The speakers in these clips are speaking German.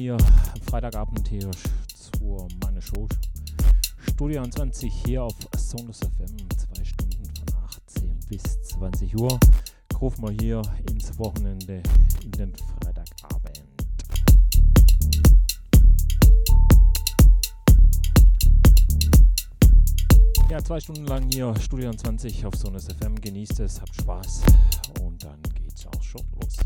hier Freitagabend hier zur meine Show Studio 20 hier auf Sonus FM. Zwei Stunden von 18 bis 20 Uhr. Rufen wir hier ins Wochenende in den Freitagabend. Ja, zwei Stunden lang hier Studio 20 auf Sonus FM. Genießt es, habt Spaß und dann geht's auch schon los.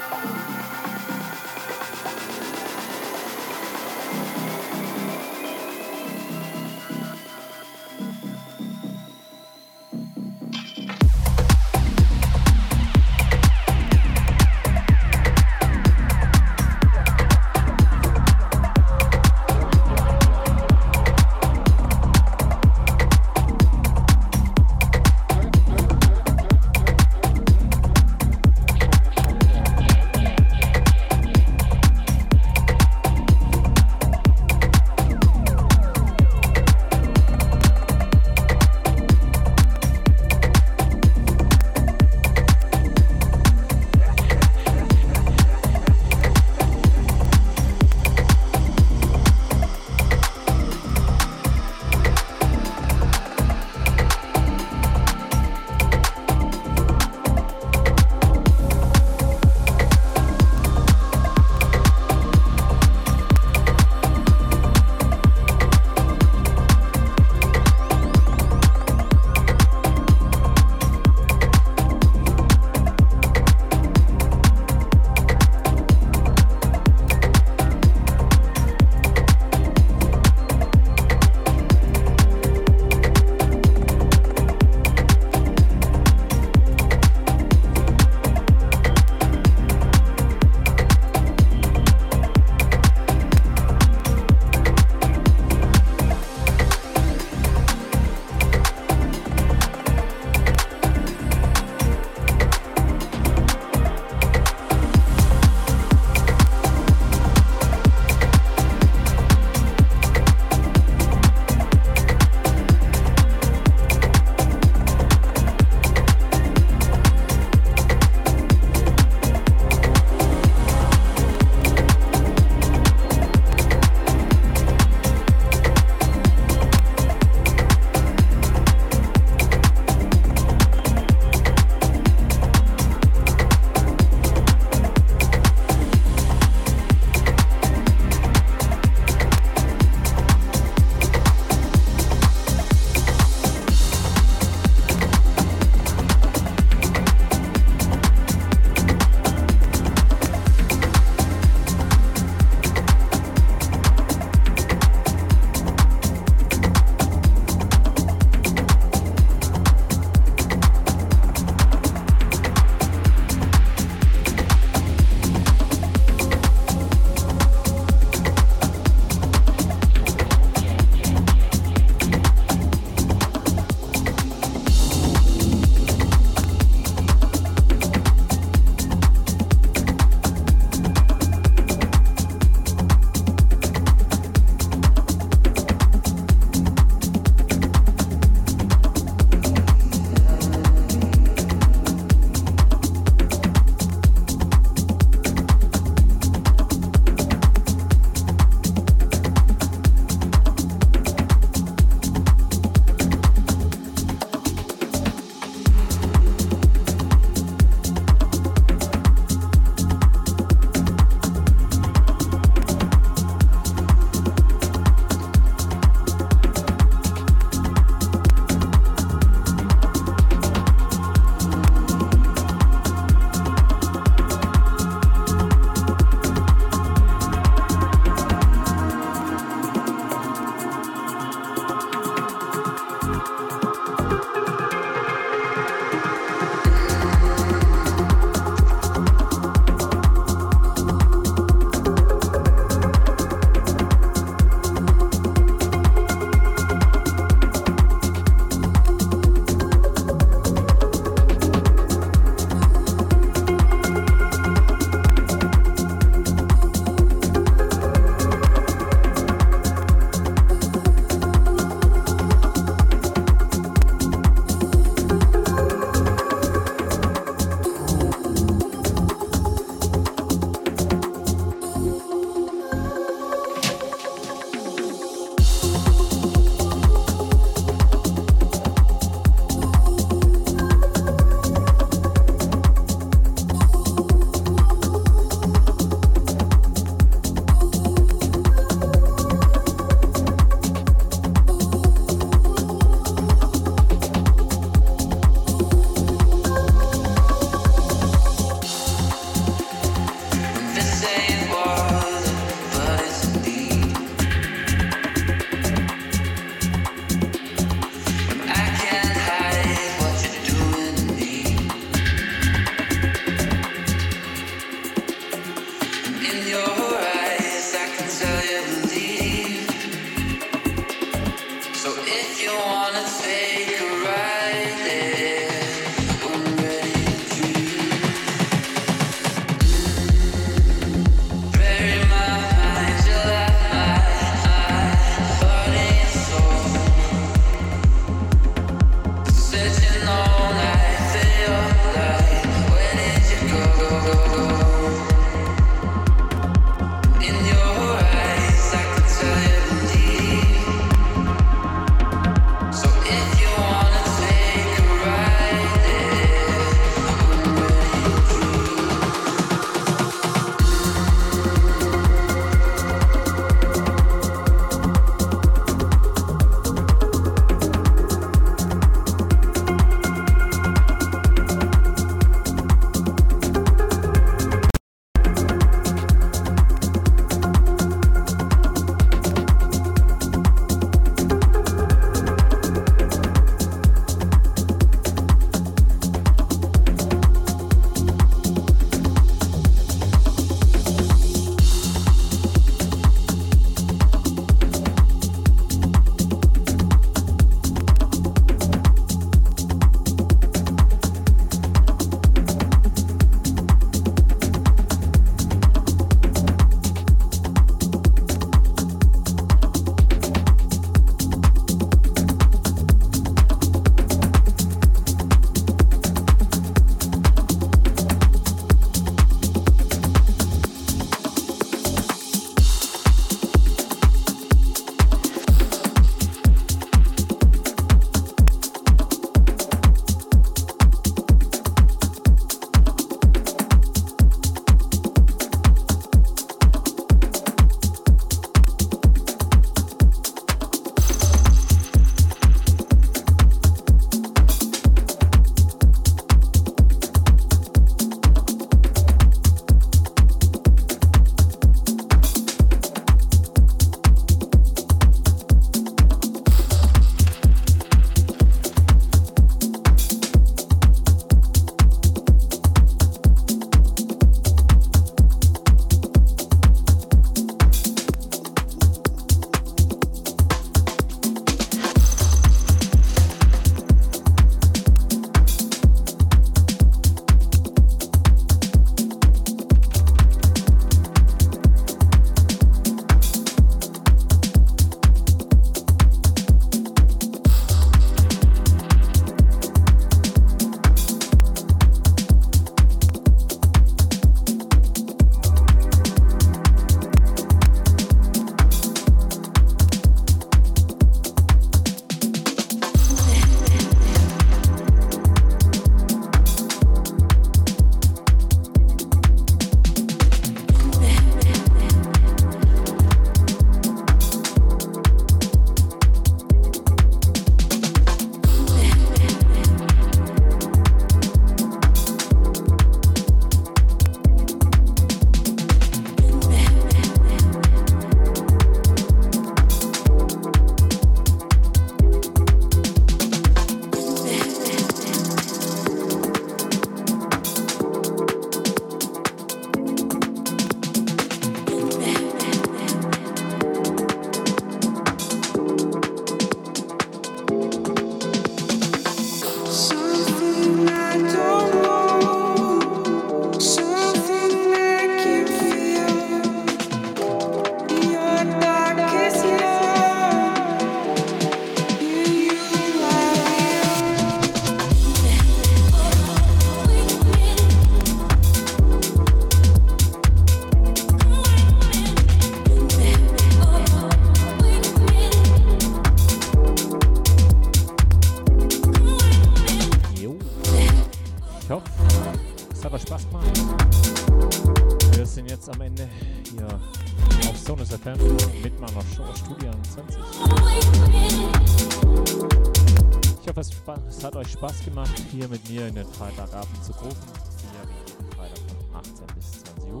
Hier mit mir in den Freitagabend zu rufen. Hier wie jeden Freitag von 18 bis 20 Uhr.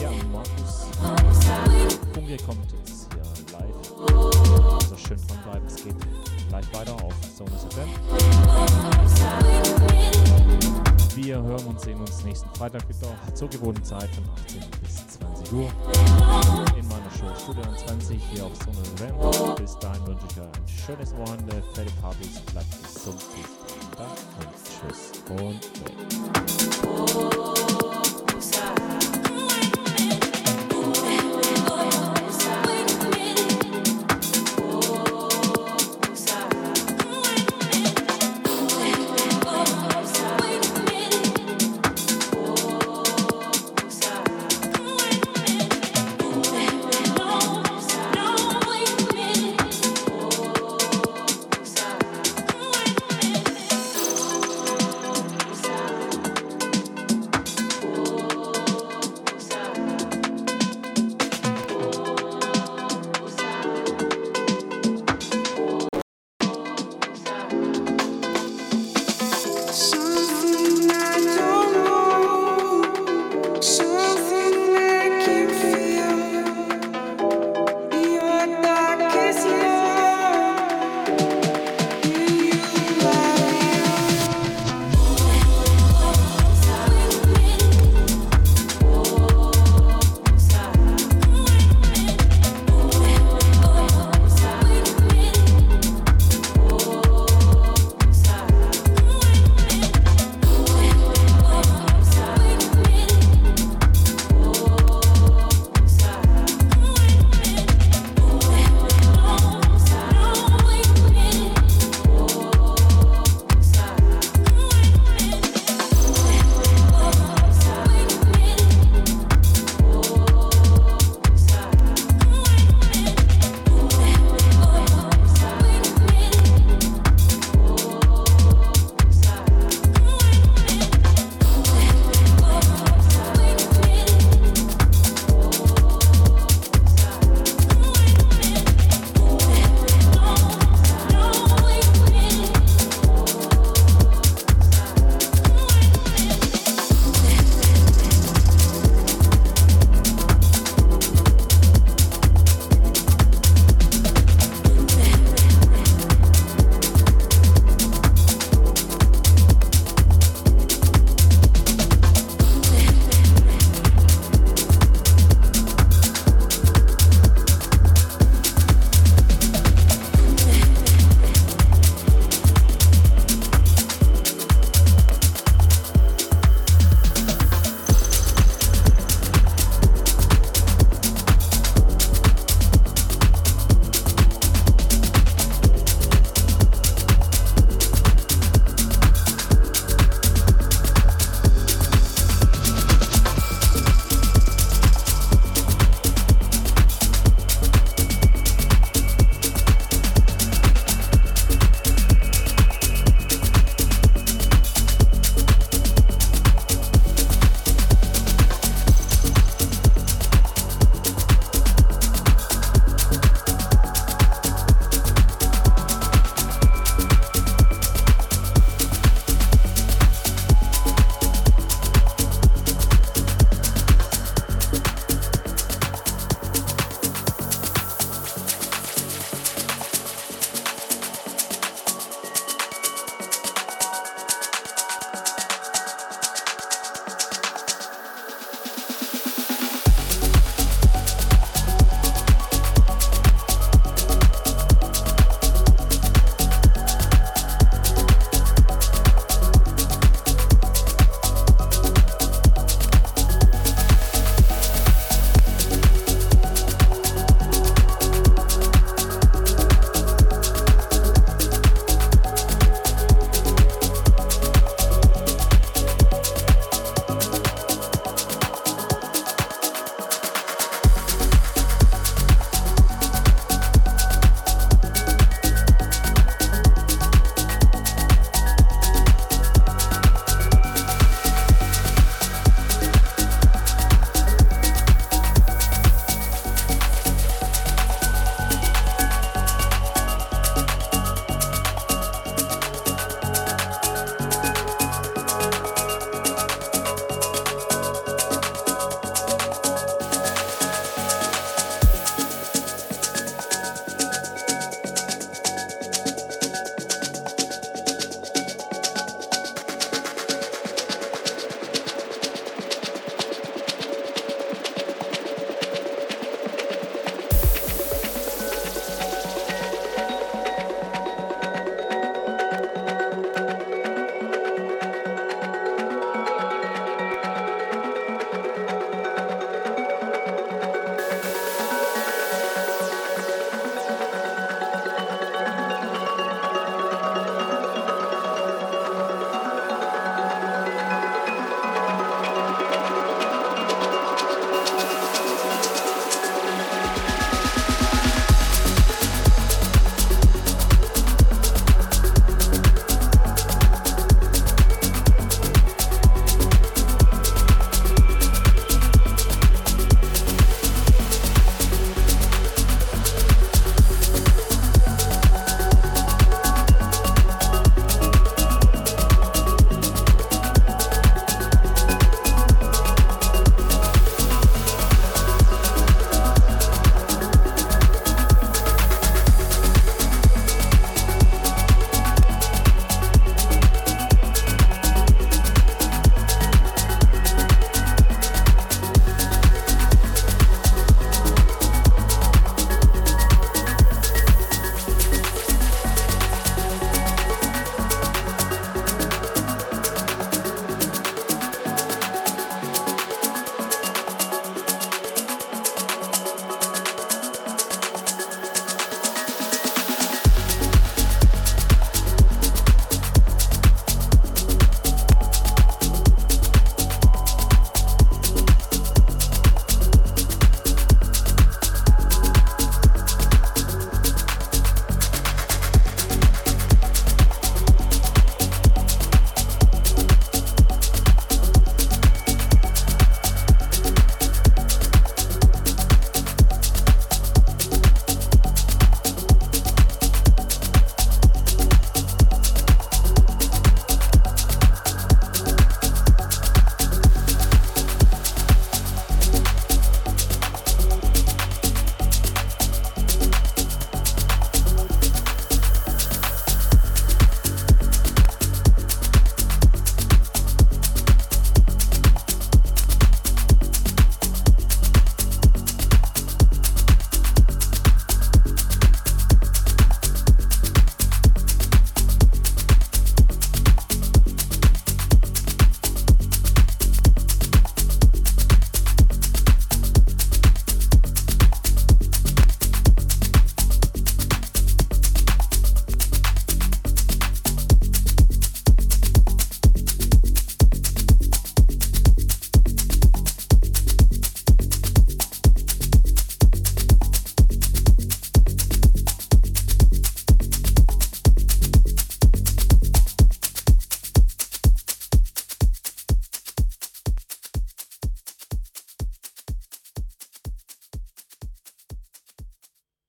Ja, Markus Funke kommt jetzt hier live. Also schön dranbleiben, es geht gleich weiter auf Sonus FM. Wir hören und sehen uns nächsten Freitag wieder zur gewohnten Zeit von 18 bis 20 Uhr in meiner Show Studio 20 hier auf Sonus FM. Bis dahin wünsche ich euch ein schönes Wochenende, fette Partys, bleibt gesund, bis